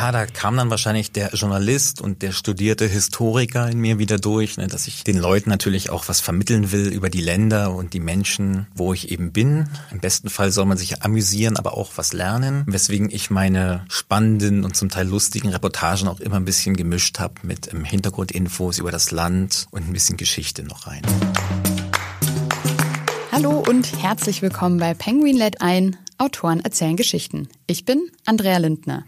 Ja, da kam dann wahrscheinlich der Journalist und der studierte Historiker in mir wieder durch, ne, dass ich den Leuten natürlich auch was vermitteln will über die Länder und die Menschen, wo ich eben bin. Im besten Fall soll man sich amüsieren, aber auch was lernen, weswegen ich meine spannenden und zum Teil lustigen Reportagen auch immer ein bisschen gemischt habe mit ähm, Hintergrundinfos über das Land und ein bisschen Geschichte noch rein. Hallo und herzlich willkommen bei Penguin lädt ein, Autoren erzählen Geschichten. Ich bin Andrea Lindner.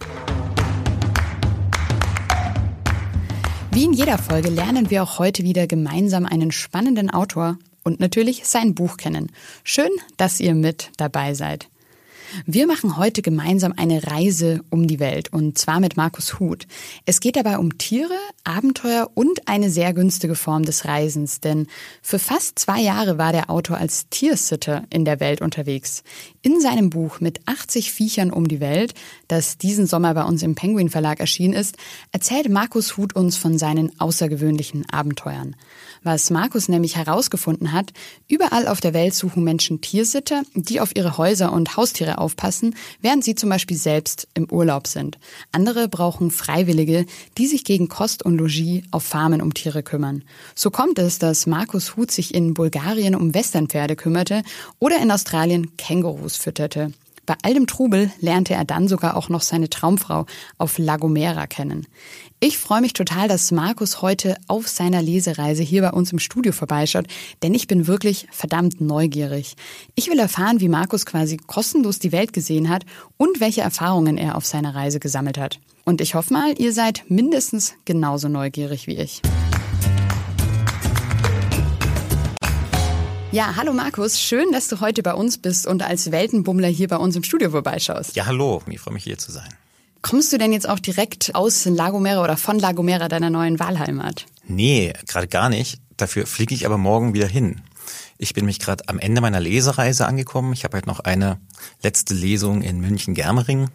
Wie in jeder Folge lernen wir auch heute wieder gemeinsam einen spannenden Autor und natürlich sein Buch kennen. Schön, dass ihr mit dabei seid. Wir machen heute gemeinsam eine Reise um die Welt und zwar mit Markus Huth. Es geht dabei um Tiere, Abenteuer und eine sehr günstige Form des Reisens, denn für fast zwei Jahre war der Autor als Tiersitter in der Welt unterwegs. In seinem Buch mit 80 Viechern um die Welt, das diesen Sommer bei uns im Penguin Verlag erschienen ist, erzählt Markus Huth uns von seinen außergewöhnlichen Abenteuern. Was Markus nämlich herausgefunden hat, überall auf der Welt suchen Menschen Tiersitter, die auf ihre Häuser und Haustiere aufpassen, während sie zum Beispiel selbst im Urlaub sind. Andere brauchen Freiwillige, die sich gegen Kost und Logis auf Farmen um Tiere kümmern. So kommt es, dass Markus Huth sich in Bulgarien um Westernpferde kümmerte oder in Australien Kängurus fütterte. Bei all dem Trubel lernte er dann sogar auch noch seine Traumfrau auf La Gomera kennen. Ich freue mich total, dass Markus heute auf seiner Lesereise hier bei uns im Studio vorbeischaut, denn ich bin wirklich verdammt neugierig. Ich will erfahren, wie Markus quasi kostenlos die Welt gesehen hat und welche Erfahrungen er auf seiner Reise gesammelt hat. Und ich hoffe mal, ihr seid mindestens genauso neugierig wie ich. Ja, hallo Markus, schön, dass du heute bei uns bist und als Weltenbummler hier bei uns im Studio vorbeischaust. Ja, hallo, ich freue mich hier zu sein. Kommst du denn jetzt auch direkt aus Lagomera oder von Lagomera, deiner neuen Wahlheimat? Nee, gerade gar nicht. Dafür fliege ich aber morgen wieder hin. Ich bin mich gerade am Ende meiner Lesereise angekommen. Ich habe halt noch eine letzte Lesung in München-Germering.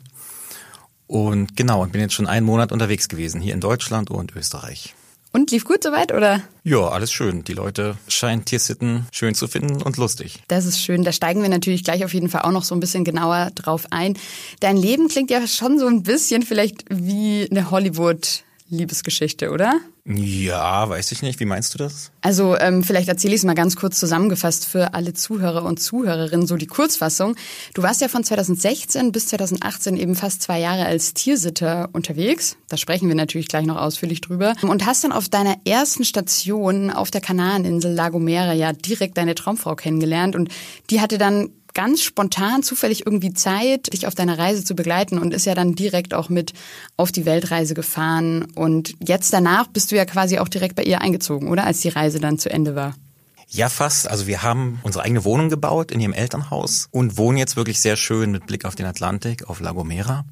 Und genau, und bin jetzt schon einen Monat unterwegs gewesen, hier in Deutschland und Österreich. Und lief gut soweit, oder? Ja, alles schön. Die Leute scheinen Tiersitten schön zu finden und lustig. Das ist schön. Da steigen wir natürlich gleich auf jeden Fall auch noch so ein bisschen genauer drauf ein. Dein Leben klingt ja schon so ein bisschen vielleicht wie eine Hollywood Liebesgeschichte, oder? Ja, weiß ich nicht. Wie meinst du das? Also ähm, vielleicht erzähle ich es mal ganz kurz zusammengefasst für alle Zuhörer und Zuhörerinnen, so die Kurzfassung. Du warst ja von 2016 bis 2018 eben fast zwei Jahre als Tiersitter unterwegs. Da sprechen wir natürlich gleich noch ausführlich drüber. Und hast dann auf deiner ersten Station auf der Kanareninsel La Gomera ja direkt deine Traumfrau kennengelernt. Und die hatte dann ganz spontan zufällig irgendwie Zeit, dich auf deiner Reise zu begleiten und ist ja dann direkt auch mit auf die Weltreise gefahren. Und jetzt danach bist du ja quasi auch direkt bei ihr eingezogen, oder? Als die Reise dann zu Ende war. Ja, fast. Also wir haben unsere eigene Wohnung gebaut in ihrem Elternhaus und wohnen jetzt wirklich sehr schön mit Blick auf den Atlantik, auf La Gomera.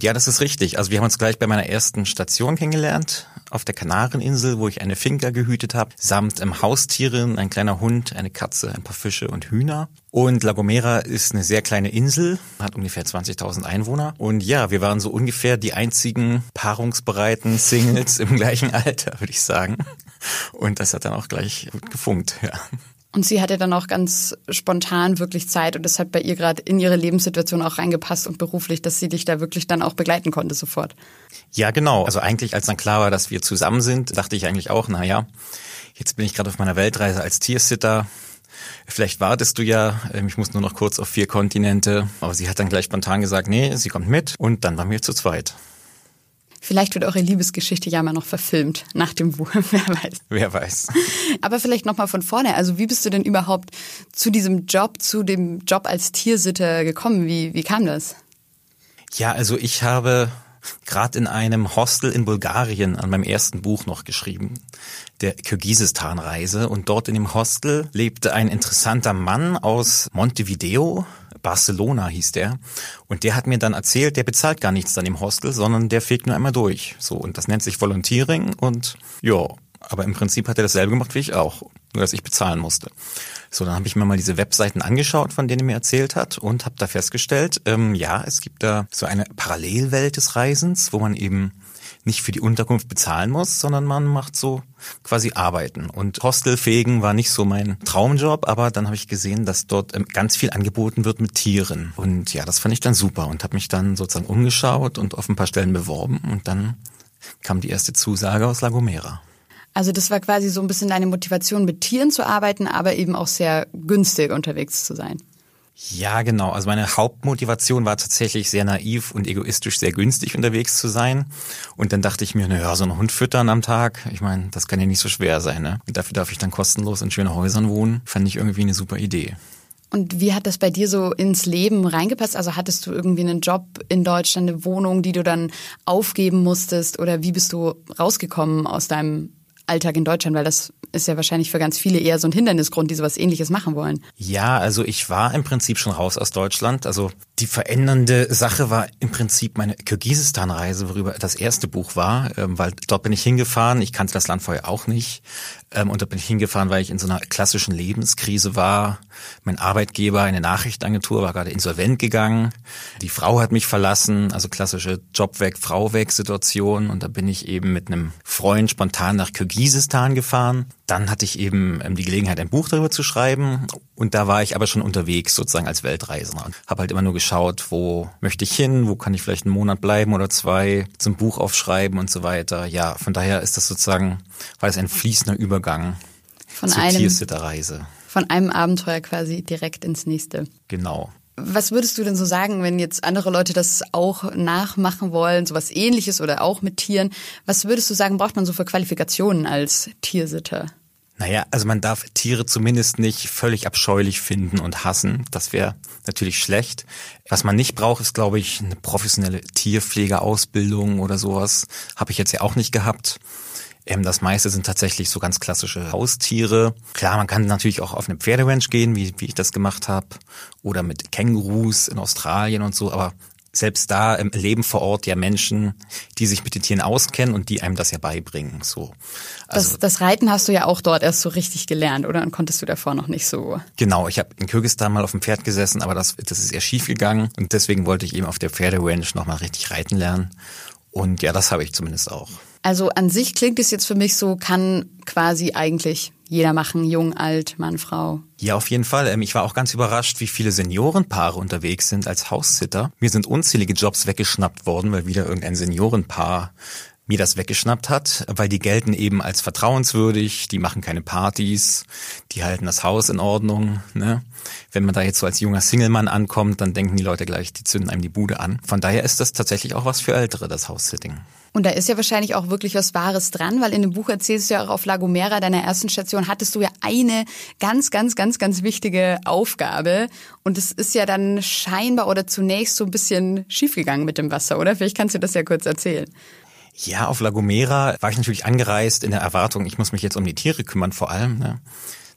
Ja, das ist richtig. Also wir haben uns gleich bei meiner ersten Station kennengelernt, auf der Kanareninsel, wo ich eine Finca gehütet habe, samt ähm, Haustieren, ein kleiner Hund, eine Katze, ein paar Fische und Hühner. Und La Gomera ist eine sehr kleine Insel, hat ungefähr 20.000 Einwohner. Und ja, wir waren so ungefähr die einzigen paarungsbereiten Singles im gleichen Alter, würde ich sagen. Und das hat dann auch gleich gut gefunkt, ja. Und sie hatte dann auch ganz spontan wirklich Zeit und es hat bei ihr gerade in ihre Lebenssituation auch reingepasst und beruflich, dass sie dich da wirklich dann auch begleiten konnte sofort. Ja, genau. Also eigentlich, als dann klar war, dass wir zusammen sind, dachte ich eigentlich auch, na ja, jetzt bin ich gerade auf meiner Weltreise als Tiersitter. Vielleicht wartest du ja, ähm, ich muss nur noch kurz auf vier Kontinente. Aber sie hat dann gleich spontan gesagt, nee, sie kommt mit und dann waren wir zu zweit. Vielleicht wird eure Liebesgeschichte ja mal noch verfilmt nach dem Buch, wer weiß. Wer weiß. Aber vielleicht nochmal von vorne. Also wie bist du denn überhaupt zu diesem Job, zu dem Job als Tiersitter gekommen? Wie, wie kam das? Ja, also ich habe gerade in einem Hostel in Bulgarien an meinem ersten Buch noch geschrieben, der Kirgisistan-Reise. Und dort in dem Hostel lebte ein interessanter Mann aus Montevideo, Barcelona hieß der. Und der hat mir dann erzählt, der bezahlt gar nichts an dem Hostel, sondern der fegt nur einmal durch. So, und das nennt sich Volunteering und ja, aber im Prinzip hat er dasselbe gemacht wie ich auch, nur dass ich bezahlen musste. So, dann habe ich mir mal diese Webseiten angeschaut, von denen er mir erzählt hat und habe da festgestellt, ähm, ja, es gibt da so eine Parallelwelt des Reisens, wo man eben nicht für die Unterkunft bezahlen muss, sondern man macht so quasi Arbeiten. Und Hostelfegen war nicht so mein Traumjob, aber dann habe ich gesehen, dass dort ähm, ganz viel angeboten wird mit Tieren. Und ja, das fand ich dann super und habe mich dann sozusagen umgeschaut und auf ein paar Stellen beworben und dann kam die erste Zusage aus La Gomera. Also das war quasi so ein bisschen deine Motivation, mit Tieren zu arbeiten, aber eben auch sehr günstig unterwegs zu sein. Ja, genau. Also meine Hauptmotivation war tatsächlich sehr naiv und egoistisch, sehr günstig unterwegs zu sein. Und dann dachte ich mir, naja, so einen Hund füttern am Tag, ich meine, das kann ja nicht so schwer sein. Ne? Und dafür darf ich dann kostenlos in schönen Häusern wohnen. Fand ich irgendwie eine super Idee. Und wie hat das bei dir so ins Leben reingepasst? Also hattest du irgendwie einen Job in Deutschland, eine Wohnung, die du dann aufgeben musstest? Oder wie bist du rausgekommen aus deinem Alltag in Deutschland? Weil das ist ja wahrscheinlich für ganz viele eher so ein Hindernisgrund, die sowas ähnliches machen wollen. Ja, also ich war im Prinzip schon raus aus Deutschland. Also die verändernde Sache war im Prinzip meine Kirgisistan-Reise, worüber das erste Buch war, ähm, weil dort bin ich hingefahren. Ich kannte das Land vorher auch nicht. Ähm, und da bin ich hingefahren, weil ich in so einer klassischen Lebenskrise war. Mein Arbeitgeber, eine Nachrichtenagentur, war gerade insolvent gegangen. Die Frau hat mich verlassen, also klassische Job weg, Frau weg Situation. Und da bin ich eben mit einem Freund spontan nach Kirgisistan gefahren dann hatte ich eben ähm, die Gelegenheit, ein Buch darüber zu schreiben. Und da war ich aber schon unterwegs, sozusagen als Weltreisender. Und habe halt immer nur geschaut, wo möchte ich hin, wo kann ich vielleicht einen Monat bleiben oder zwei, zum Buch aufschreiben und so weiter. Ja, von daher ist das sozusagen, war das ein fließender Übergang von zur einem, Tiersitterreise. Von einem Abenteuer quasi direkt ins nächste. Genau. Was würdest du denn so sagen, wenn jetzt andere Leute das auch nachmachen wollen, sowas ähnliches oder auch mit Tieren? Was würdest du sagen, braucht man so für Qualifikationen als Tiersitter? Naja, also man darf Tiere zumindest nicht völlig abscheulich finden und hassen. Das wäre natürlich schlecht. Was man nicht braucht, ist, glaube ich, eine professionelle Tierpflegeausbildung oder sowas. Habe ich jetzt ja auch nicht gehabt. Ähm, das meiste sind tatsächlich so ganz klassische Haustiere. Klar, man kann natürlich auch auf eine Pferderanch gehen, wie, wie ich das gemacht habe. Oder mit Kängurus in Australien und so. Aber selbst da ähm, leben vor Ort ja Menschen, die sich mit den Tieren auskennen und die einem das ja beibringen. So. Also, das, das Reiten hast du ja auch dort erst so richtig gelernt, oder? Und konntest du davor noch nicht so? Genau, ich habe in Kirgisistan mal auf dem Pferd gesessen, aber das, das ist eher schief gegangen und deswegen wollte ich eben auf der Pferderanch nochmal richtig reiten lernen. Und ja, das habe ich zumindest auch. Also an sich klingt es jetzt für mich so, kann quasi eigentlich jeder machen, jung, alt, Mann, Frau. Ja, auf jeden Fall. Ähm, ich war auch ganz überrascht, wie viele Seniorenpaare unterwegs sind als Haussitter. Mir sind unzählige Jobs weggeschnappt worden, weil wieder irgendein Seniorenpaar mir das weggeschnappt hat, weil die gelten eben als vertrauenswürdig, die machen keine Partys, die halten das Haus in Ordnung. Ne? Wenn man da jetzt so als junger Singlemann ankommt, dann denken die Leute gleich, die zünden einem die Bude an. Von daher ist das tatsächlich auch was für Ältere, das House-Sitting. Und da ist ja wahrscheinlich auch wirklich was Wahres dran, weil in dem Buch erzählst du ja auch auf La Gomera, deiner ersten Station, hattest du ja eine ganz, ganz, ganz, ganz wichtige Aufgabe. Und es ist ja dann scheinbar oder zunächst so ein bisschen schiefgegangen mit dem Wasser, oder? Vielleicht kannst du das ja kurz erzählen. Ja, auf La Gomera war ich natürlich angereist in der Erwartung, ich muss mich jetzt um die Tiere kümmern vor allem. Ne?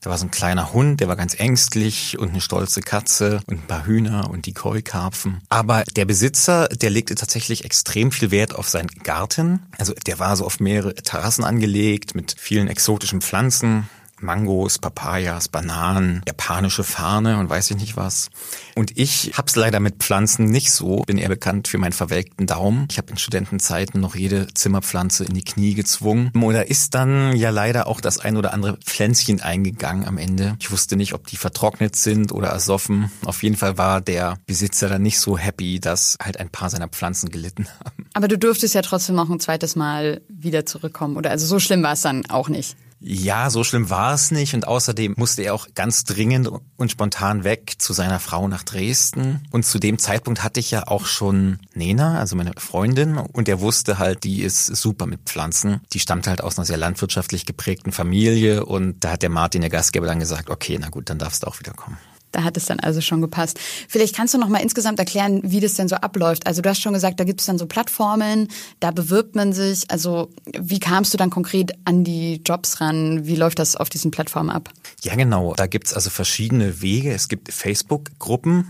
Da war so ein kleiner Hund, der war ganz ängstlich und eine stolze Katze und ein paar Hühner und die Keukarpfen. Aber der Besitzer, der legte tatsächlich extrem viel Wert auf seinen Garten. Also der war so auf mehrere Terrassen angelegt mit vielen exotischen Pflanzen. Mangos, Papayas, Bananen, japanische Fahne und weiß ich nicht was. Und ich hab's leider mit Pflanzen nicht so. Bin eher bekannt für meinen verwelkten Daumen. Ich habe in Studentenzeiten noch jede Zimmerpflanze in die Knie gezwungen. Oder ist dann ja leider auch das ein oder andere Pflänzchen eingegangen am Ende. Ich wusste nicht, ob die vertrocknet sind oder ersoffen. Auf jeden Fall war der Besitzer dann nicht so happy, dass halt ein paar seiner Pflanzen gelitten haben. Aber du durftest ja trotzdem auch ein zweites Mal wieder zurückkommen. Oder also so schlimm war es dann auch nicht. Ja, so schlimm war es nicht. Und außerdem musste er auch ganz dringend und spontan weg zu seiner Frau nach Dresden. Und zu dem Zeitpunkt hatte ich ja auch schon Nena, also meine Freundin. Und er wusste halt, die ist super mit Pflanzen. Die stammt halt aus einer sehr landwirtschaftlich geprägten Familie. Und da hat der Martin, der Gastgeber, dann gesagt, okay, na gut, dann darfst du auch wieder kommen. Hat es dann also schon gepasst. Vielleicht kannst du noch mal insgesamt erklären, wie das denn so abläuft. Also du hast schon gesagt, da gibt es dann so Plattformen, da bewirbt man sich. Also wie kamst du dann konkret an die Jobs ran? Wie läuft das auf diesen Plattformen ab? Ja, genau. Da gibt es also verschiedene Wege. Es gibt Facebook-Gruppen,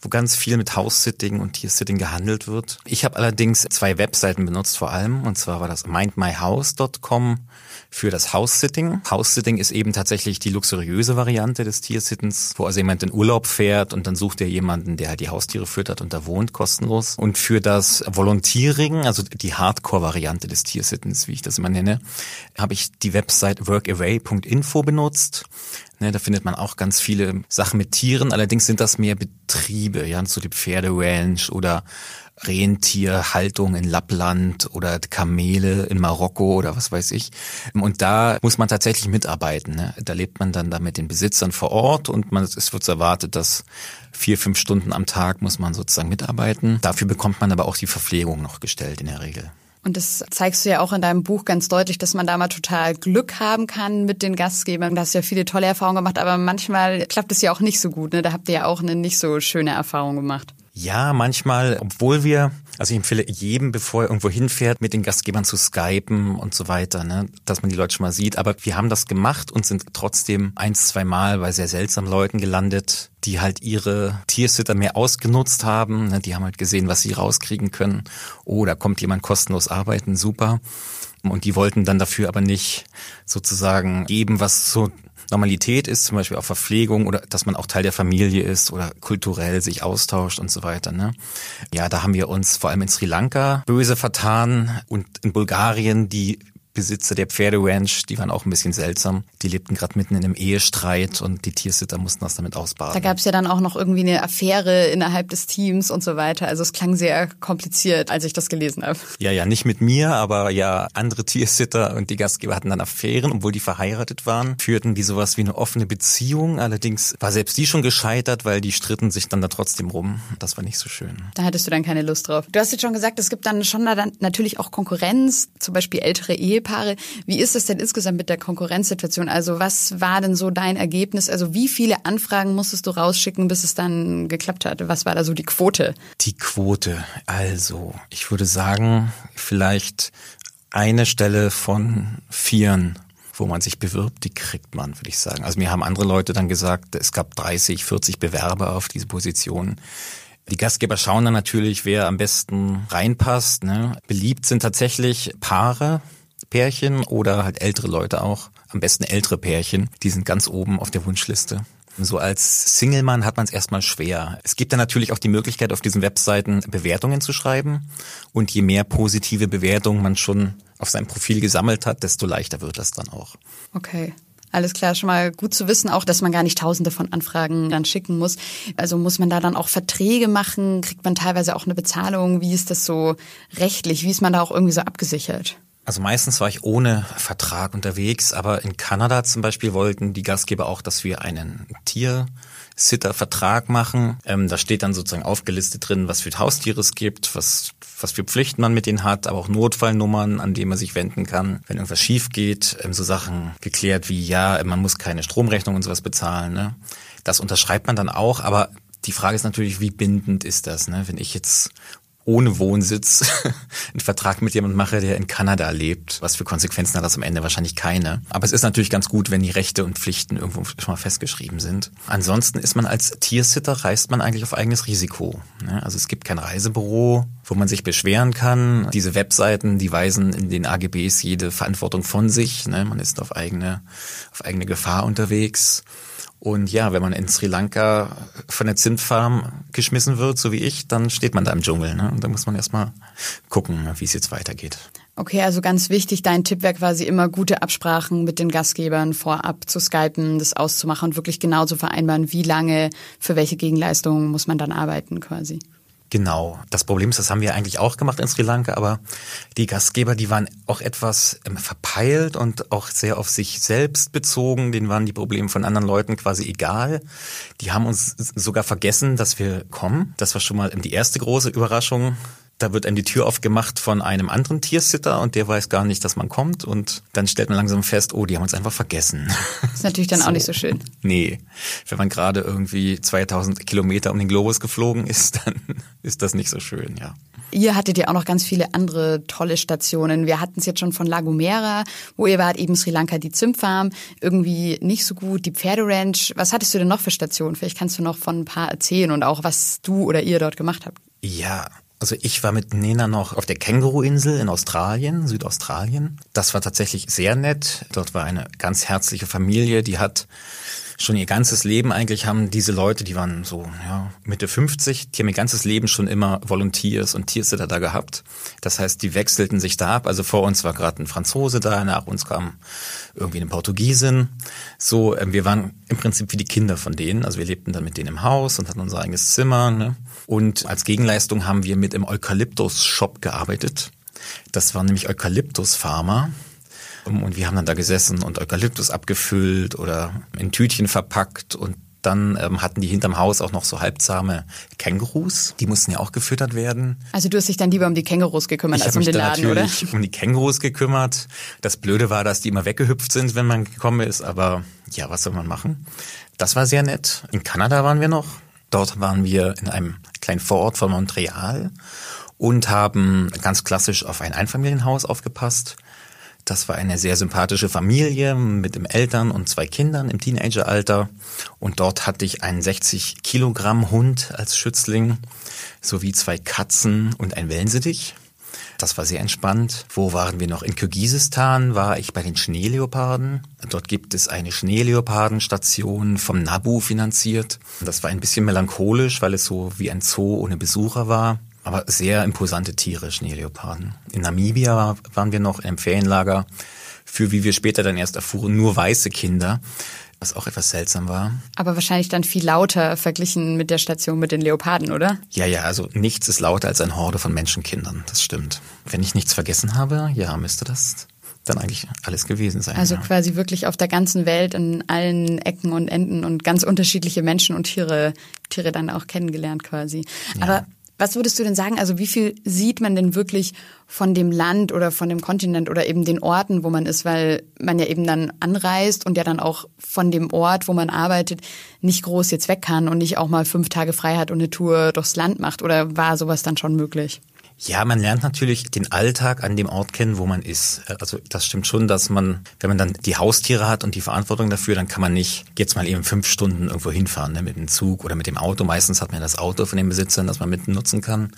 wo ganz viel mit House-Sitting und Tier-Sitting gehandelt wird. Ich habe allerdings zwei Webseiten benutzt vor allem, und zwar war das mindmyhouse.com für das House-Sitting. House-Sitting ist eben tatsächlich die luxuriöse Variante des Tiersittens, wo also jemand in Urlaub fährt und dann sucht er jemanden, der halt die Haustiere füttert und da wohnt, kostenlos. Und für das Volontiering, also die Hardcore-Variante des Tiersittens, wie ich das immer nenne, habe ich die Website workaway.info benutzt. Ne, da findet man auch ganz viele Sachen mit Tieren. Allerdings sind das mehr Betriebe, ja, so die Pferderanch oder Rentierhaltung in Lappland oder Kamele in Marokko oder was weiß ich. Und da muss man tatsächlich mitarbeiten. Ne? Da lebt man dann da mit den Besitzern vor Ort und man, es wird erwartet, dass vier, fünf Stunden am Tag muss man sozusagen mitarbeiten. Dafür bekommt man aber auch die Verpflegung noch gestellt in der Regel. Und das zeigst du ja auch in deinem Buch ganz deutlich, dass man da mal total Glück haben kann mit den Gastgebern. Da hast du ja viele tolle Erfahrungen gemacht, aber manchmal klappt es ja auch nicht so gut. Ne? Da habt ihr ja auch eine nicht so schöne Erfahrung gemacht. Ja, manchmal, obwohl wir, also ich empfehle jedem, bevor er irgendwo hinfährt, mit den Gastgebern zu skypen und so weiter, ne, dass man die Leute schon mal sieht. Aber wir haben das gemacht und sind trotzdem eins, zwei Mal bei sehr seltsamen Leuten gelandet, die halt ihre Tiersitter mehr ausgenutzt haben. Ne, die haben halt gesehen, was sie rauskriegen können. Oh, da kommt jemand kostenlos arbeiten, super. Und die wollten dann dafür aber nicht sozusagen geben, was so Normalität ist, zum Beispiel auch Verpflegung oder dass man auch Teil der Familie ist oder kulturell sich austauscht und so weiter. Ne? Ja, da haben wir uns vor allem in Sri Lanka böse vertan und in Bulgarien die Besitzer der Pferderanch, die waren auch ein bisschen seltsam. Die lebten gerade mitten in einem Ehestreit und die Tiersitter mussten das damit ausbaden. Da gab es ja dann auch noch irgendwie eine Affäre innerhalb des Teams und so weiter. Also es klang sehr kompliziert, als ich das gelesen habe. Ja, ja, nicht mit mir, aber ja, andere Tiersitter und die Gastgeber hatten dann Affären, obwohl die verheiratet waren, führten die sowas wie eine offene Beziehung. Allerdings war selbst die schon gescheitert, weil die stritten sich dann da trotzdem rum. Das war nicht so schön. Da hattest du dann keine Lust drauf. Du hast jetzt schon gesagt, es gibt dann schon da dann natürlich auch Konkurrenz, zum Beispiel ältere Ehe Ehepaare. Wie ist es denn insgesamt mit der Konkurrenzsituation? Also was war denn so dein Ergebnis? Also wie viele Anfragen musstest du rausschicken, bis es dann geklappt hat? Was war da so die Quote? Die Quote. Also, ich würde sagen, vielleicht eine Stelle von vieren wo man sich bewirbt, die kriegt man, würde ich sagen. Also mir haben andere Leute dann gesagt, es gab 30, 40 Bewerber auf diese Position. Die Gastgeber schauen dann natürlich, wer am besten reinpasst. Ne? Beliebt sind tatsächlich Paare, Pärchen oder halt ältere Leute auch. Am besten ältere Pärchen. Die sind ganz oben auf der Wunschliste. So als Single-Mann hat man es erstmal schwer. Es gibt dann natürlich auch die Möglichkeit, auf diesen Webseiten Bewertungen zu schreiben. Und je mehr positive Bewertungen man schon auf seinem Profil gesammelt hat, desto leichter wird das dann auch. Okay. Alles klar, schon mal gut zu wissen, auch dass man gar nicht tausende von Anfragen dann schicken muss. Also muss man da dann auch Verträge machen? Kriegt man teilweise auch eine Bezahlung? Wie ist das so rechtlich? Wie ist man da auch irgendwie so abgesichert? Also meistens war ich ohne Vertrag unterwegs, aber in Kanada zum Beispiel wollten die Gastgeber auch, dass wir einen Tiersitter-Vertrag machen. Ähm, da steht dann sozusagen aufgelistet drin, was für Haustiere es gibt, was, was für Pflichten man mit denen hat, aber auch Notfallnummern, an denen man sich wenden kann, wenn irgendwas schief geht. Ähm, so Sachen geklärt wie, ja, man muss keine Stromrechnung und sowas bezahlen. Ne? Das unterschreibt man dann auch, aber die Frage ist natürlich, wie bindend ist das? Ne? Wenn ich jetzt ohne Wohnsitz einen Vertrag mit jemandem mache, der in Kanada lebt. Was für Konsequenzen hat das am Ende? Wahrscheinlich keine. Aber es ist natürlich ganz gut, wenn die Rechte und Pflichten irgendwo schon mal festgeschrieben sind. Ansonsten ist man als Tiersitter, reist man eigentlich auf eigenes Risiko. Also es gibt kein Reisebüro, wo man sich beschweren kann. Diese Webseiten, die weisen in den AGBs jede Verantwortung von sich. Man ist auf eigene, auf eigene Gefahr unterwegs. Und ja, wenn man in Sri Lanka von der Zimtfarm geschmissen wird, so wie ich, dann steht man da im Dschungel. Ne? Und da muss man erstmal gucken, wie es jetzt weitergeht. Okay, also ganz wichtig, dein Tipp wäre quasi immer gute Absprachen mit den Gastgebern vorab zu skypen, das auszumachen und wirklich genau zu vereinbaren, wie lange, für welche Gegenleistungen muss man dann arbeiten quasi. Genau. Das Problem ist, das haben wir eigentlich auch gemacht in Sri Lanka, aber die Gastgeber, die waren auch etwas ähm, verpeilt und auch sehr auf sich selbst bezogen. Denen waren die Probleme von anderen Leuten quasi egal. Die haben uns sogar vergessen, dass wir kommen. Das war schon mal die erste große Überraschung da wird einem die Tür aufgemacht von einem anderen Tiersitter und der weiß gar nicht, dass man kommt und dann stellt man langsam fest, oh, die haben uns einfach vergessen. Das ist natürlich dann so. auch nicht so schön. Nee, wenn man gerade irgendwie 2000 Kilometer um den Globus geflogen ist, dann ist das nicht so schön, ja. Ihr hattet ja auch noch ganz viele andere tolle Stationen. Wir hatten es jetzt schon von La Gomera, wo ihr wart, eben Sri Lanka, die Zimtfarm, irgendwie nicht so gut, die Pferderanch. Was hattest du denn noch für Stationen? Vielleicht kannst du noch von ein paar erzählen und auch, was du oder ihr dort gemacht habt. Ja, also ich war mit Nena noch auf der Känguru-Insel in Australien, Südaustralien. Das war tatsächlich sehr nett. Dort war eine ganz herzliche Familie, die hat schon ihr ganzes Leben eigentlich haben diese Leute, die waren so ja, Mitte 50, die haben ihr ganzes Leben schon immer Volunteers und Tiersitter da gehabt. Das heißt, die wechselten sich da ab. Also vor uns war gerade ein Franzose da, nach uns kam irgendwie eine Portugiesin. So, ähm, wir waren im Prinzip wie die Kinder von denen. Also wir lebten dann mit denen im Haus und hatten unser eigenes Zimmer. Ne? Und als Gegenleistung haben wir mit im Eukalyptus-Shop gearbeitet. Das waren nämlich Eukalyptus-Farmer. Und wir haben dann da gesessen und Eukalyptus abgefüllt oder in Tütchen verpackt und dann ähm, hatten die hinterm Haus auch noch so halbzahme Kängurus. Die mussten ja auch gefüttert werden. Also du hast dich dann lieber um die Kängurus gekümmert ich als um den Laden, oder? Ich habe mich um die Kängurus gekümmert. Das Blöde war, dass die immer weggehüpft sind, wenn man gekommen ist. Aber ja, was soll man machen? Das war sehr nett. In Kanada waren wir noch. Dort waren wir in einem kleinen Vorort von Montreal und haben ganz klassisch auf ein Einfamilienhaus aufgepasst. Das war eine sehr sympathische Familie mit dem Eltern und zwei Kindern im Teenageralter. Und dort hatte ich einen 60 Kilogramm Hund als Schützling sowie zwei Katzen und ein Wellensittich. Das war sehr entspannt. Wo waren wir noch? In Kirgisistan war ich bei den Schneeleoparden. Dort gibt es eine Schneeleopardenstation vom NABU finanziert. Das war ein bisschen melancholisch, weil es so wie ein Zoo ohne Besucher war. Aber sehr imposante Tiere, Schneeleoparden. In Namibia waren wir noch im Ferienlager für, wie wir später dann erst erfuhren, nur weiße Kinder was auch etwas seltsam war. Aber wahrscheinlich dann viel lauter verglichen mit der Station mit den Leoparden, oder? Ja, ja, also nichts ist lauter als eine Horde von Menschenkindern, das stimmt. Wenn ich nichts vergessen habe, ja, müsste das dann eigentlich alles gewesen sein. Also ja. quasi wirklich auf der ganzen Welt in allen Ecken und Enden und ganz unterschiedliche Menschen und Tiere, Tiere dann auch kennengelernt quasi. Ja. Aber was würdest du denn sagen? Also wie viel sieht man denn wirklich von dem Land oder von dem Kontinent oder eben den Orten, wo man ist, weil man ja eben dann anreist und ja dann auch von dem Ort, wo man arbeitet, nicht groß jetzt weg kann und nicht auch mal fünf Tage frei hat und eine Tour durchs Land macht? Oder war sowas dann schon möglich? Ja, man lernt natürlich den Alltag an dem Ort kennen, wo man ist. Also das stimmt schon, dass man, wenn man dann die Haustiere hat und die Verantwortung dafür, dann kann man nicht jetzt mal eben fünf Stunden irgendwo hinfahren, ne, mit dem Zug oder mit dem Auto. Meistens hat man das Auto von den Besitzern, das man mitten nutzen kann.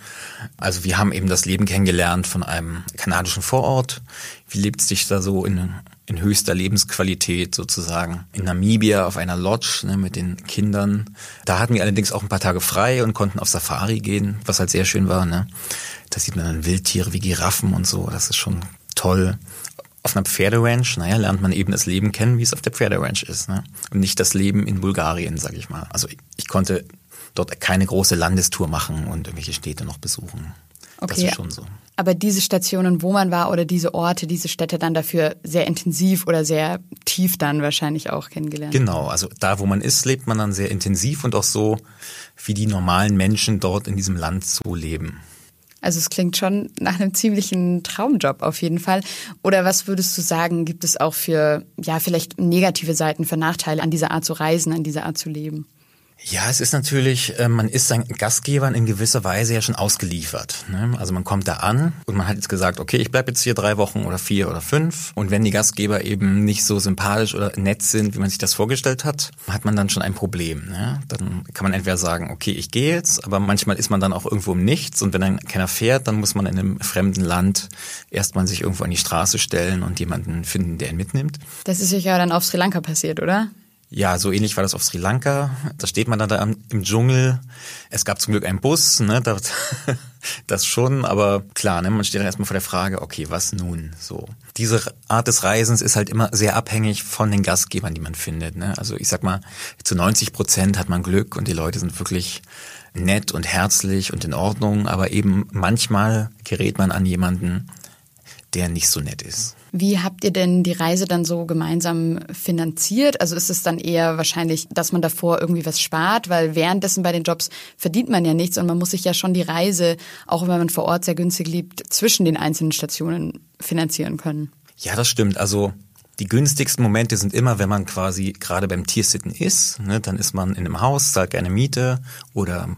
Also wir haben eben das Leben kennengelernt von einem kanadischen Vorort. Wie lebt es sich da so in in höchster Lebensqualität sozusagen. In Namibia auf einer Lodge ne, mit den Kindern. Da hatten wir allerdings auch ein paar Tage frei und konnten auf Safari gehen, was halt sehr schön war. Ne? Da sieht man dann Wildtiere wie Giraffen und so. Das ist schon toll. Auf einer Pferderanch, naja, lernt man eben das Leben kennen, wie es auf der Pferderanch ist. Ne? Und nicht das Leben in Bulgarien, sag ich mal. Also ich, ich konnte dort keine große Landestour machen und irgendwelche Städte noch besuchen. Okay. Das ist schon so. Aber diese Stationen, wo man war oder diese Orte, diese Städte dann dafür sehr intensiv oder sehr tief dann wahrscheinlich auch kennengelernt. Genau, also da, wo man ist, lebt man dann sehr intensiv und auch so, wie die normalen Menschen dort in diesem Land so leben. Also es klingt schon nach einem ziemlichen Traumjob auf jeden Fall. Oder was würdest du sagen, gibt es auch für, ja, vielleicht negative Seiten, für Nachteile an dieser Art zu reisen, an dieser Art zu leben? Ja, es ist natürlich, äh, man ist seinen Gastgebern in gewisser Weise ja schon ausgeliefert. Ne? Also man kommt da an und man hat jetzt gesagt, okay, ich bleibe jetzt hier drei Wochen oder vier oder fünf. Und wenn die Gastgeber eben nicht so sympathisch oder nett sind, wie man sich das vorgestellt hat, hat man dann schon ein Problem. Ne? Dann kann man entweder sagen, okay, ich gehe jetzt, aber manchmal ist man dann auch irgendwo im Nichts und wenn dann keiner fährt, dann muss man in einem fremden Land erstmal sich irgendwo an die Straße stellen und jemanden finden, der ihn mitnimmt. Das ist sicher dann auf Sri Lanka passiert, oder? Ja, so ähnlich war das auf Sri Lanka. Da steht man dann da im Dschungel. Es gab zum Glück einen Bus, ne, das, das schon, aber klar, ne, man steht dann erstmal vor der Frage, okay, was nun? So. Diese Art des Reisens ist halt immer sehr abhängig von den Gastgebern, die man findet. Ne? Also ich sag mal, zu 90 Prozent hat man Glück und die Leute sind wirklich nett und herzlich und in Ordnung, aber eben manchmal gerät man an jemanden, der nicht so nett ist. Wie habt ihr denn die Reise dann so gemeinsam finanziert? Also ist es dann eher wahrscheinlich, dass man davor irgendwie was spart, weil währenddessen bei den Jobs verdient man ja nichts und man muss sich ja schon die Reise, auch wenn man vor Ort sehr günstig liebt, zwischen den einzelnen Stationen finanzieren können. Ja, das stimmt. Also die günstigsten Momente sind immer, wenn man quasi gerade beim Tiersitten ist. Ne, dann ist man in einem Haus, zahlt keine Miete oder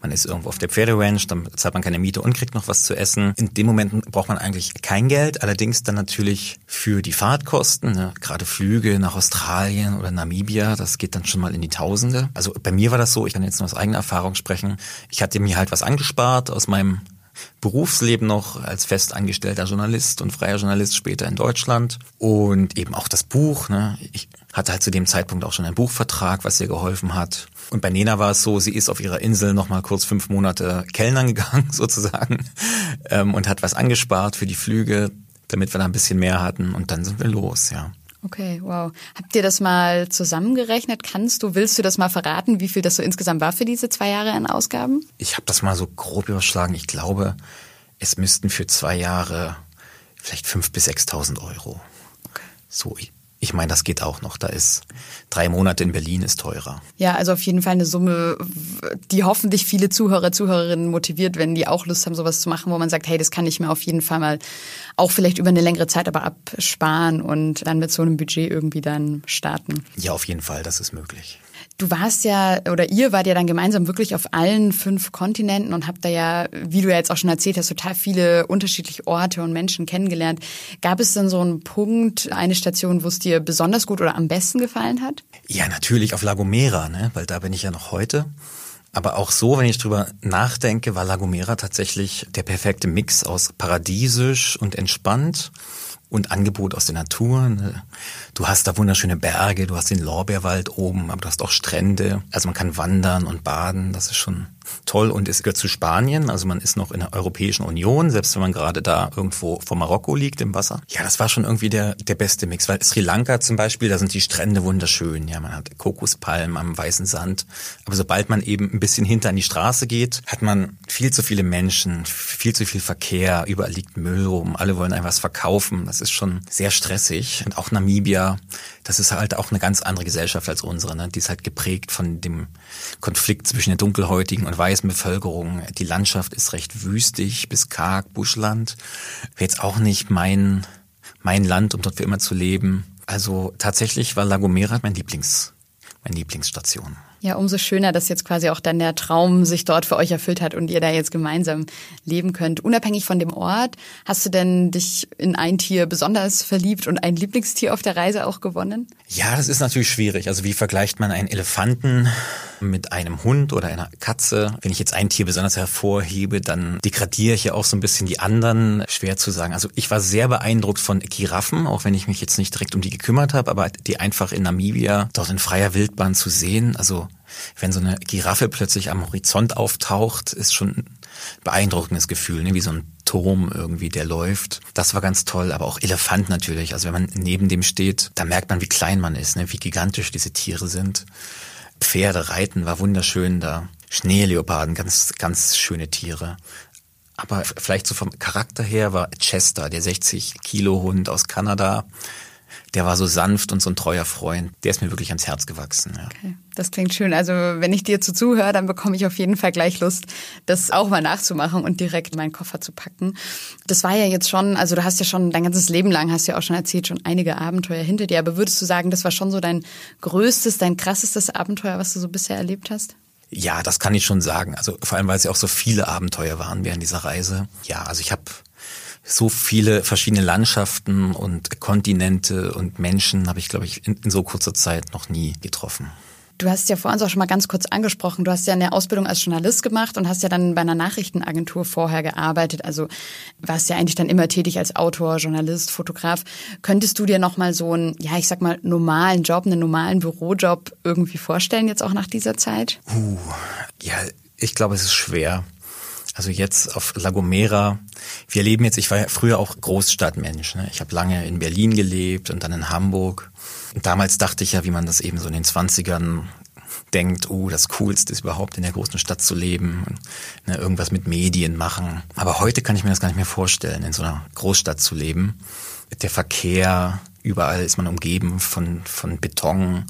man ist irgendwo auf der Pferderanch, dann zahlt man keine Miete und kriegt noch was zu essen. In dem Moment braucht man eigentlich kein Geld, allerdings dann natürlich für die Fahrtkosten, ne? gerade Flüge nach Australien oder Namibia, das geht dann schon mal in die Tausende. Also bei mir war das so, ich kann jetzt nur aus eigener Erfahrung sprechen, ich hatte mir halt was angespart aus meinem Berufsleben noch als festangestellter Journalist und freier Journalist später in Deutschland und eben auch das Buch. Ne? Ich hatte halt zu dem Zeitpunkt auch schon einen Buchvertrag, was ihr geholfen hat. Und bei Nena war es so, sie ist auf ihrer Insel noch mal kurz fünf Monate Kellnern gegangen sozusagen ähm, und hat was angespart für die Flüge, damit wir da ein bisschen mehr hatten und dann sind wir los, ja. Okay, wow. Habt ihr das mal zusammengerechnet? Kannst du, willst du das mal verraten, wie viel das so insgesamt war für diese zwei Jahre an Ausgaben? Ich habe das mal so grob überschlagen. Ich glaube, es müssten für zwei Jahre vielleicht fünf bis sechstausend Euro. Okay. So ich meine, das geht auch noch. Da ist drei Monate in Berlin ist teurer. Ja, also auf jeden Fall eine Summe, die hoffentlich viele Zuhörer, Zuhörerinnen motiviert, wenn die auch Lust haben, sowas zu machen, wo man sagt, hey, das kann ich mir auf jeden Fall mal auch vielleicht über eine längere Zeit aber absparen und dann mit so einem Budget irgendwie dann starten. Ja, auf jeden Fall, das ist möglich. Du warst ja, oder ihr wart ja dann gemeinsam wirklich auf allen fünf Kontinenten und habt da ja, wie du ja jetzt auch schon erzählt hast, total viele unterschiedliche Orte und Menschen kennengelernt. Gab es denn so einen Punkt, eine Station, wo es dir besonders gut oder am besten gefallen hat? Ja, natürlich auf La Gomera, ne? weil da bin ich ja noch heute. Aber auch so, wenn ich drüber nachdenke, war La Gomera tatsächlich der perfekte Mix aus paradiesisch und entspannt und Angebot aus der Natur. Ne? Du hast da wunderschöne Berge, du hast den Lorbeerwald oben, aber du hast auch Strände. Also man kann wandern und baden, das ist schon toll. Und es gehört zu Spanien, also man ist noch in der Europäischen Union, selbst wenn man gerade da irgendwo vor Marokko liegt im Wasser. Ja, das war schon irgendwie der, der beste Mix, weil Sri Lanka zum Beispiel, da sind die Strände wunderschön. Ja, man hat Kokospalmen am weißen Sand. Aber sobald man eben ein bisschen hinter an die Straße geht, hat man viel zu viele Menschen, viel zu viel Verkehr, überall liegt Müll rum, alle wollen einem was verkaufen. Das ist schon sehr stressig. Und auch Namibia, das ist halt auch eine ganz andere Gesellschaft als unsere. Ne? Die ist halt geprägt von dem Konflikt zwischen der dunkelhäutigen und weißen Bevölkerung. Die Landschaft ist recht wüstig bis karg, Buschland. Wäre jetzt auch nicht mein, mein Land, um dort für immer zu leben. Also tatsächlich war La Gomera mein Lieblings, meine Lieblingsstation. Ja, umso schöner, dass jetzt quasi auch dann der Traum sich dort für euch erfüllt hat und ihr da jetzt gemeinsam leben könnt. Unabhängig von dem Ort, hast du denn dich in ein Tier besonders verliebt und ein Lieblingstier auf der Reise auch gewonnen? Ja, das ist natürlich schwierig. Also wie vergleicht man einen Elefanten mit einem Hund oder einer Katze? Wenn ich jetzt ein Tier besonders hervorhebe, dann degradiere ich ja auch so ein bisschen die anderen. Schwer zu sagen. Also ich war sehr beeindruckt von Giraffen, auch wenn ich mich jetzt nicht direkt um die gekümmert habe, aber die einfach in Namibia dort in freier Wildbahn zu sehen. Also wenn so eine Giraffe plötzlich am Horizont auftaucht, ist schon ein beeindruckendes Gefühl, ne? wie so ein Turm irgendwie, der läuft. Das war ganz toll, aber auch Elefant natürlich. Also wenn man neben dem steht, da merkt man, wie klein man ist, ne? wie gigantisch diese Tiere sind. Pferde reiten war wunderschön da. Schneeleoparden, ganz, ganz schöne Tiere. Aber vielleicht so vom Charakter her war Chester, der 60 Kilo Hund aus Kanada, der war so sanft und so ein treuer Freund. Der ist mir wirklich ans Herz gewachsen. Ja. Okay, das klingt schön. Also wenn ich dir zu zuhöre, dann bekomme ich auf jeden Fall gleich Lust, das auch mal nachzumachen und direkt meinen Koffer zu packen. Das war ja jetzt schon, also du hast ja schon dein ganzes Leben lang, hast du ja auch schon erzählt, schon einige Abenteuer hinter dir. Aber würdest du sagen, das war schon so dein größtes, dein krassestes Abenteuer, was du so bisher erlebt hast? Ja, das kann ich schon sagen. Also vor allem, weil es ja auch so viele Abenteuer waren während dieser Reise. Ja, also ich habe so viele verschiedene Landschaften und Kontinente und Menschen habe ich, glaube ich, in, in, so kurzer Zeit noch nie getroffen. Du hast ja vor uns auch schon mal ganz kurz angesprochen. Du hast ja eine Ausbildung als Journalist gemacht und hast ja dann bei einer Nachrichtenagentur vorher gearbeitet. Also warst ja eigentlich dann immer tätig als Autor, Journalist, Fotograf. Könntest du dir noch mal so einen, ja, ich sag mal, normalen Job, einen normalen Bürojob irgendwie vorstellen jetzt auch nach dieser Zeit? Uh, ja, ich glaube, es ist schwer. Also jetzt auf La Gomera. Wir leben jetzt, ich war ja früher auch Großstadtmensch. Ne? Ich habe lange in Berlin gelebt und dann in Hamburg. Und damals dachte ich ja, wie man das eben so in den Zwanzigern denkt, oh, das Coolste ist überhaupt in der großen Stadt zu leben, ne, irgendwas mit Medien machen. Aber heute kann ich mir das gar nicht mehr vorstellen, in so einer Großstadt zu leben. Der Verkehr, überall ist man umgeben von, von Beton,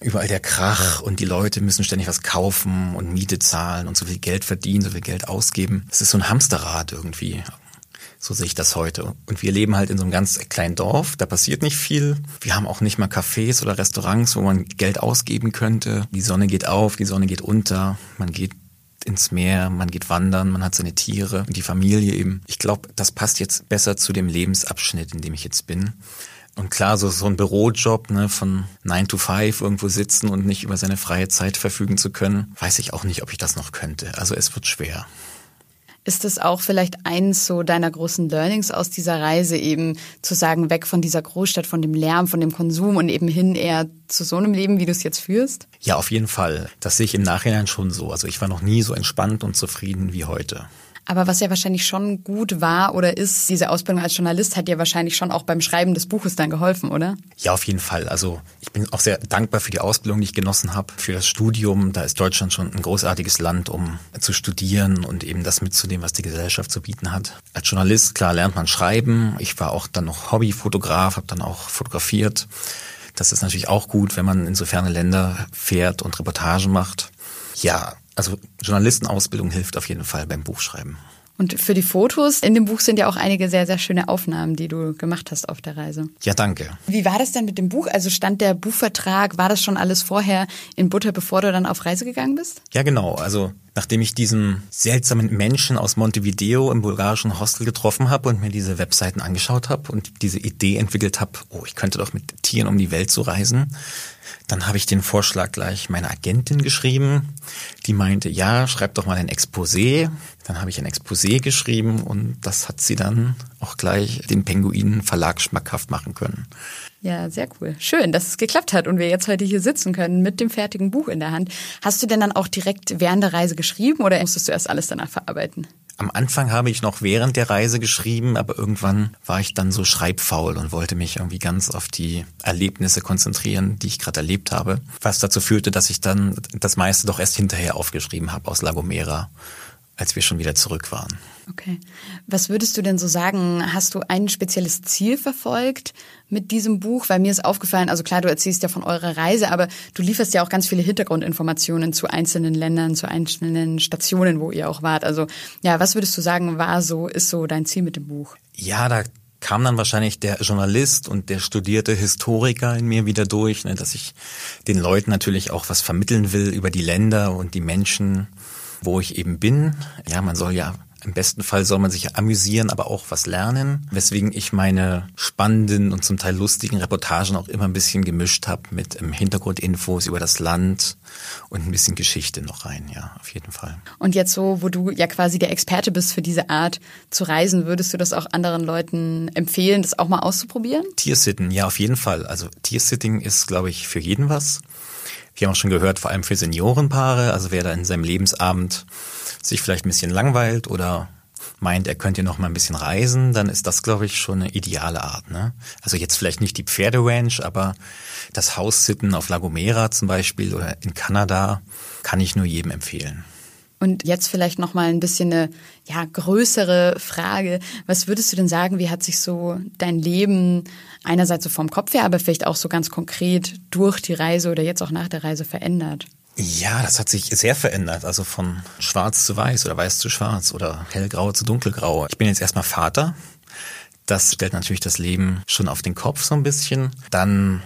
überall der Krach und die Leute müssen ständig was kaufen und Miete zahlen und so viel Geld verdienen, so viel Geld ausgeben. Es ist so ein Hamsterrad irgendwie. So sehe ich das heute. Und wir leben halt in so einem ganz kleinen Dorf, da passiert nicht viel. Wir haben auch nicht mal Cafés oder Restaurants, wo man Geld ausgeben könnte. Die Sonne geht auf, die Sonne geht unter, man geht ins Meer, man geht wandern, man hat seine Tiere und die Familie eben. Ich glaube, das passt jetzt besser zu dem Lebensabschnitt, in dem ich jetzt bin. Und klar, so, so ein Bürojob, ne, von 9 to 5 irgendwo sitzen und nicht über seine freie Zeit verfügen zu können, weiß ich auch nicht, ob ich das noch könnte. Also es wird schwer. Ist es auch vielleicht eins so deiner großen Learnings aus dieser Reise, eben zu sagen, weg von dieser Großstadt, von dem Lärm, von dem Konsum und eben hin eher zu so einem Leben, wie du es jetzt führst? Ja, auf jeden Fall. Das sehe ich im Nachhinein schon so. Also ich war noch nie so entspannt und zufrieden wie heute. Aber was ja wahrscheinlich schon gut war oder ist, diese Ausbildung als Journalist hat dir wahrscheinlich schon auch beim Schreiben des Buches dann geholfen, oder? Ja, auf jeden Fall. Also ich bin auch sehr dankbar für die Ausbildung, die ich genossen habe, für das Studium. Da ist Deutschland schon ein großartiges Land, um zu studieren und eben das mitzunehmen, was die Gesellschaft zu bieten hat. Als Journalist, klar, lernt man schreiben. Ich war auch dann noch Hobbyfotograf, habe dann auch fotografiert. Das ist natürlich auch gut, wenn man in so ferne Länder fährt und Reportagen macht. Ja, also Journalistenausbildung hilft auf jeden Fall beim Buchschreiben. Und für die Fotos in dem Buch sind ja auch einige sehr, sehr schöne Aufnahmen, die du gemacht hast auf der Reise. Ja, danke. Wie war das denn mit dem Buch? Also stand der Buchvertrag, war das schon alles vorher in Butter, bevor du dann auf Reise gegangen bist? Ja, genau. Also nachdem ich diesen seltsamen Menschen aus Montevideo im bulgarischen Hostel getroffen habe und mir diese Webseiten angeschaut habe und diese Idee entwickelt habe, oh, ich könnte doch mit Tieren um die Welt so reisen, dann habe ich den Vorschlag gleich meiner Agentin geschrieben. Die meinte, ja, schreib doch mal ein Exposé. Dann habe ich ein Exposé geschrieben und das hat sie dann auch gleich den Penguinen Verlag schmackhaft machen können. Ja, sehr cool. Schön, dass es geklappt hat und wir jetzt heute hier sitzen können mit dem fertigen Buch in der Hand. Hast du denn dann auch direkt während der Reise geschrieben oder musstest du erst alles danach verarbeiten? Am Anfang habe ich noch während der Reise geschrieben, aber irgendwann war ich dann so schreibfaul und wollte mich irgendwie ganz auf die Erlebnisse konzentrieren, die ich gerade erlebt habe. Was dazu führte, dass ich dann das meiste doch erst hinterher aufgeschrieben habe aus Lagomera als wir schon wieder zurück waren. Okay. Was würdest du denn so sagen? Hast du ein spezielles Ziel verfolgt mit diesem Buch? Weil mir ist aufgefallen, also klar, du erzählst ja von eurer Reise, aber du lieferst ja auch ganz viele Hintergrundinformationen zu einzelnen Ländern, zu einzelnen Stationen, wo ihr auch wart. Also ja, was würdest du sagen, war so, ist so dein Ziel mit dem Buch? Ja, da kam dann wahrscheinlich der Journalist und der studierte Historiker in mir wieder durch, ne, dass ich den Leuten natürlich auch was vermitteln will über die Länder und die Menschen wo ich eben bin. Ja, man soll ja im besten Fall soll man sich amüsieren, aber auch was lernen, weswegen ich meine spannenden und zum Teil lustigen Reportagen auch immer ein bisschen gemischt habe mit ähm, Hintergrundinfos über das Land und ein bisschen Geschichte noch rein, ja, auf jeden Fall. Und jetzt so, wo du ja quasi der Experte bist für diese Art zu reisen, würdest du das auch anderen Leuten empfehlen, das auch mal auszuprobieren? Tiersitten, ja, auf jeden Fall. Also Tiersitting ist, glaube ich, für jeden was. Wir haben auch schon gehört, vor allem für Seniorenpaare, also wer da in seinem Lebensabend sich vielleicht ein bisschen langweilt oder meint, er könnte noch mal ein bisschen reisen, dann ist das, glaube ich, schon eine ideale Art. Ne? Also jetzt vielleicht nicht die Pferderanch, aber das Haussitten auf La Gomera zum Beispiel oder in Kanada kann ich nur jedem empfehlen. Und jetzt vielleicht noch mal ein bisschen eine ja, größere Frage. Was würdest du denn sagen, wie hat sich so dein Leben einerseits so vom Kopf her, aber vielleicht auch so ganz konkret durch die Reise oder jetzt auch nach der Reise verändert? Ja, das hat sich sehr verändert. Also von schwarz zu weiß oder weiß zu schwarz oder hellgrau zu dunkelgrau. Ich bin jetzt erstmal Vater. Das stellt natürlich das Leben schon auf den Kopf so ein bisschen. Dann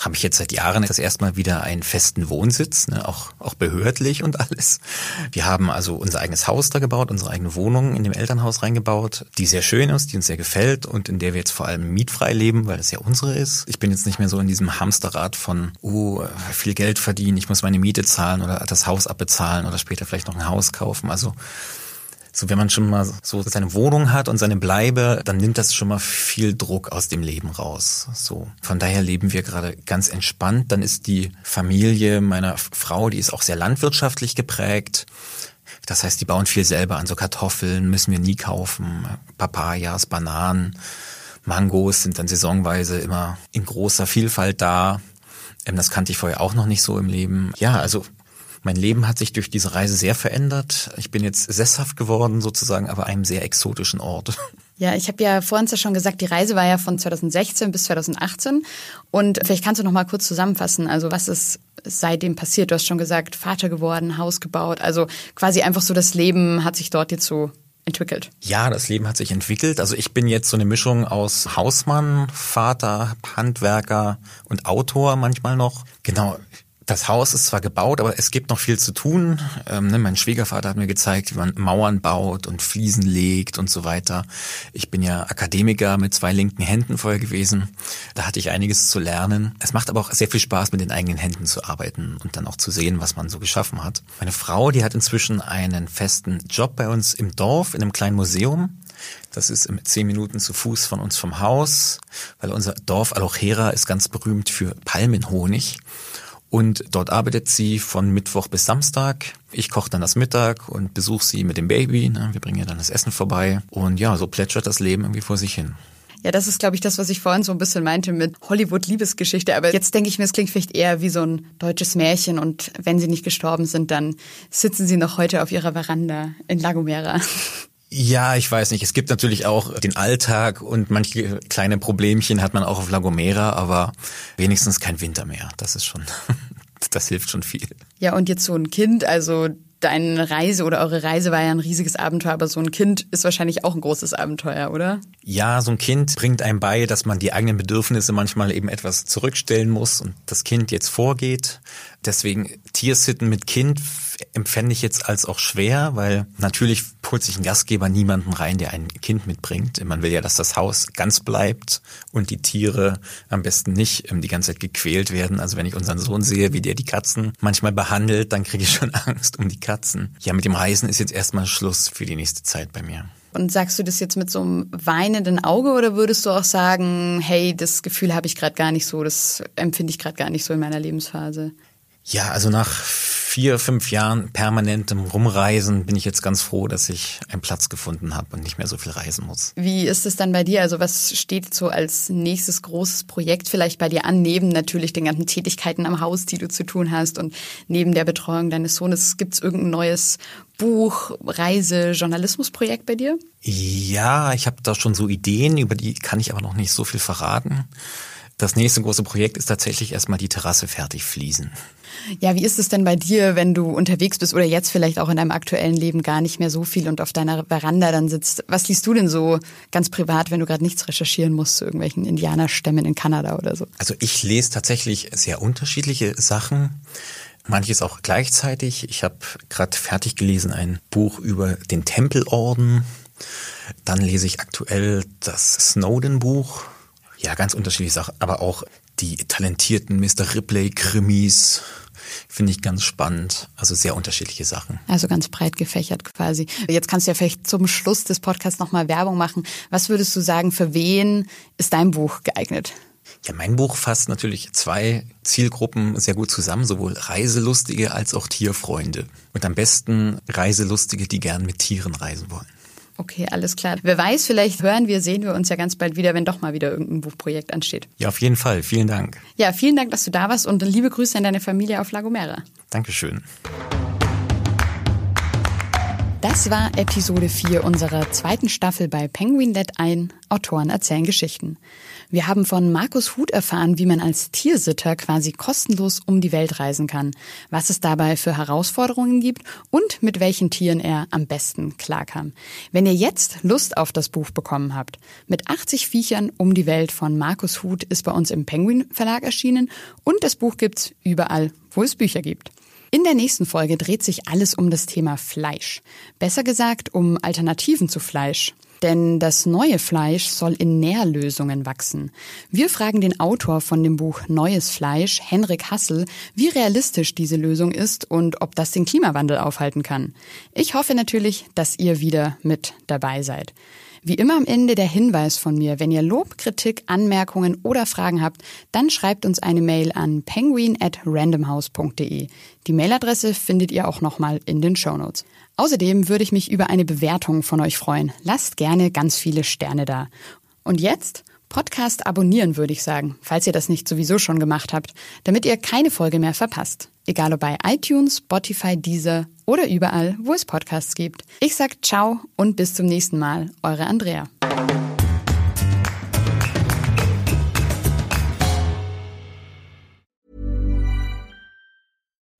habe ich jetzt seit Jahren das erstmal wieder einen festen Wohnsitz, ne, auch, auch behördlich und alles. Wir haben also unser eigenes Haus da gebaut, unsere eigene Wohnung in dem Elternhaus reingebaut, die sehr schön ist, die uns sehr gefällt und in der wir jetzt vor allem mietfrei leben, weil das ja unsere ist. Ich bin jetzt nicht mehr so in diesem Hamsterrad von, oh, viel Geld verdienen, ich muss meine Miete zahlen oder das Haus abbezahlen oder später vielleicht noch ein Haus kaufen. Also so, wenn man schon mal so seine Wohnung hat und seine Bleibe, dann nimmt das schon mal viel Druck aus dem Leben raus. So. Von daher leben wir gerade ganz entspannt. Dann ist die Familie meiner Frau, die ist auch sehr landwirtschaftlich geprägt. Das heißt, die bauen viel selber an. So Kartoffeln müssen wir nie kaufen. Papayas, Bananen, Mangos sind dann saisonweise immer in großer Vielfalt da. Ähm, das kannte ich vorher auch noch nicht so im Leben. Ja, also mein Leben hat sich durch diese Reise sehr verändert. Ich bin jetzt sesshaft geworden sozusagen, aber einem sehr exotischen Ort. Ja, ich habe ja vorhin ja schon gesagt, die Reise war ja von 2016 bis 2018 und vielleicht kannst du noch mal kurz zusammenfassen, also was ist seitdem passiert? Du hast schon gesagt, Vater geworden, Haus gebaut, also quasi einfach so das Leben hat sich dort jetzt so entwickelt. Ja, das Leben hat sich entwickelt. Also ich bin jetzt so eine Mischung aus Hausmann, Vater, Handwerker und Autor manchmal noch. Genau, das Haus ist zwar gebaut, aber es gibt noch viel zu tun. Ähm, ne, mein Schwiegervater hat mir gezeigt, wie man Mauern baut und Fliesen legt und so weiter. Ich bin ja Akademiker mit zwei linken Händen vorher gewesen. Da hatte ich einiges zu lernen. Es macht aber auch sehr viel Spaß, mit den eigenen Händen zu arbeiten und dann auch zu sehen, was man so geschaffen hat. Meine Frau, die hat inzwischen einen festen Job bei uns im Dorf, in einem kleinen Museum. Das ist zehn Minuten zu Fuß von uns vom Haus, weil unser Dorf Alochera ist ganz berühmt für Palmenhonig. Und dort arbeitet sie von Mittwoch bis Samstag. Ich koche dann das Mittag und besuche sie mit dem Baby. Ne? Wir bringen ihr dann das Essen vorbei. Und ja, so plätschert das Leben irgendwie vor sich hin. Ja, das ist, glaube ich, das, was ich vorhin so ein bisschen meinte mit Hollywood-Liebesgeschichte. Aber jetzt denke ich mir, es klingt vielleicht eher wie so ein deutsches Märchen. Und wenn sie nicht gestorben sind, dann sitzen sie noch heute auf ihrer Veranda in Lagomera. Ja, ich weiß nicht. Es gibt natürlich auch den Alltag und manche kleine Problemchen hat man auch auf La Gomera, aber wenigstens kein Winter mehr. Das ist schon, das hilft schon viel. Ja, und jetzt so ein Kind, also deine Reise oder eure Reise war ja ein riesiges Abenteuer, aber so ein Kind ist wahrscheinlich auch ein großes Abenteuer, oder? Ja, so ein Kind bringt einem bei, dass man die eigenen Bedürfnisse manchmal eben etwas zurückstellen muss und das Kind jetzt vorgeht. Deswegen Tiersitten mit Kind empfände ich jetzt als auch schwer, weil natürlich holt sich ein Gastgeber niemanden rein, der ein Kind mitbringt. Man will ja, dass das Haus ganz bleibt und die Tiere am besten nicht ähm, die ganze Zeit gequält werden. Also wenn ich unseren Sohn sehe, wie der die Katzen manchmal behandelt, dann kriege ich schon Angst um die Katzen. Ja, mit dem Reisen ist jetzt erstmal Schluss für die nächste Zeit bei mir. Und sagst du das jetzt mit so einem weinenden Auge oder würdest du auch sagen, hey, das Gefühl habe ich gerade gar nicht so, das empfinde ich gerade gar nicht so in meiner Lebensphase? Ja, also nach vier, fünf Jahren permanentem Rumreisen bin ich jetzt ganz froh, dass ich einen Platz gefunden habe und nicht mehr so viel reisen muss. Wie ist es dann bei dir? Also was steht so als nächstes großes Projekt vielleicht bei dir an, neben natürlich den ganzen Tätigkeiten am Haus, die du zu tun hast und neben der Betreuung deines Sohnes? Gibt es irgendein neues Buch, Reise, Journalismusprojekt bei dir? Ja, ich habe da schon so Ideen, über die kann ich aber noch nicht so viel verraten. Das nächste große Projekt ist tatsächlich erstmal die Terrasse fertig fließen. Ja, wie ist es denn bei dir, wenn du unterwegs bist oder jetzt vielleicht auch in deinem aktuellen Leben gar nicht mehr so viel und auf deiner Veranda dann sitzt? Was liest du denn so ganz privat, wenn du gerade nichts recherchieren musst zu irgendwelchen Indianerstämmen in Kanada oder so? Also ich lese tatsächlich sehr unterschiedliche Sachen. Manches auch gleichzeitig. Ich habe gerade fertig gelesen ein Buch über den Tempelorden. Dann lese ich aktuell das Snowden-Buch. Ja, ganz unterschiedliche Sachen, aber auch die talentierten Mr. Ripley-Krimis finde ich ganz spannend. Also sehr unterschiedliche Sachen. Also ganz breit gefächert quasi. Jetzt kannst du ja vielleicht zum Schluss des Podcasts nochmal Werbung machen. Was würdest du sagen, für wen ist dein Buch geeignet? Ja, mein Buch fasst natürlich zwei Zielgruppen sehr gut zusammen, sowohl Reiselustige als auch Tierfreunde. Und am besten Reiselustige, die gern mit Tieren reisen wollen. Okay, alles klar. Wer weiß, vielleicht hören wir, sehen wir uns ja ganz bald wieder, wenn doch mal wieder irgendein Buchprojekt ansteht. Ja, auf jeden Fall. Vielen Dank. Ja, vielen Dank, dass du da warst und liebe Grüße an deine Familie auf Lagomera. Dankeschön. Das war Episode 4 unserer zweiten Staffel bei Penguin Let ein. Autoren erzählen Geschichten. Wir haben von Markus Huth erfahren, wie man als Tiersitter quasi kostenlos um die Welt reisen kann, was es dabei für Herausforderungen gibt und mit welchen Tieren er am besten klarkam. Wenn ihr jetzt Lust auf das Buch bekommen habt, mit 80 Viechern um die Welt von Markus Huth ist bei uns im Penguin Verlag erschienen und das Buch gibt's überall, wo es Bücher gibt. In der nächsten Folge dreht sich alles um das Thema Fleisch. Besser gesagt um Alternativen zu Fleisch. Denn das neue Fleisch soll in Nährlösungen wachsen. Wir fragen den Autor von dem Buch Neues Fleisch, Henrik Hassel, wie realistisch diese Lösung ist und ob das den Klimawandel aufhalten kann. Ich hoffe natürlich, dass ihr wieder mit dabei seid. Wie immer am Ende der Hinweis von mir, wenn ihr Lob, Kritik, Anmerkungen oder Fragen habt, dann schreibt uns eine Mail an penguin at randomhouse.de. Die Mailadresse findet ihr auch nochmal in den Shownotes. Außerdem würde ich mich über eine Bewertung von euch freuen. Lasst gerne ganz viele Sterne da. Und jetzt Podcast abonnieren würde ich sagen, falls ihr das nicht sowieso schon gemacht habt, damit ihr keine Folge mehr verpasst. Egal ob bei iTunes, Spotify, Deezer oder überall, wo es Podcasts gibt. Ich sag ciao und bis zum nächsten Mal. Eure Andrea.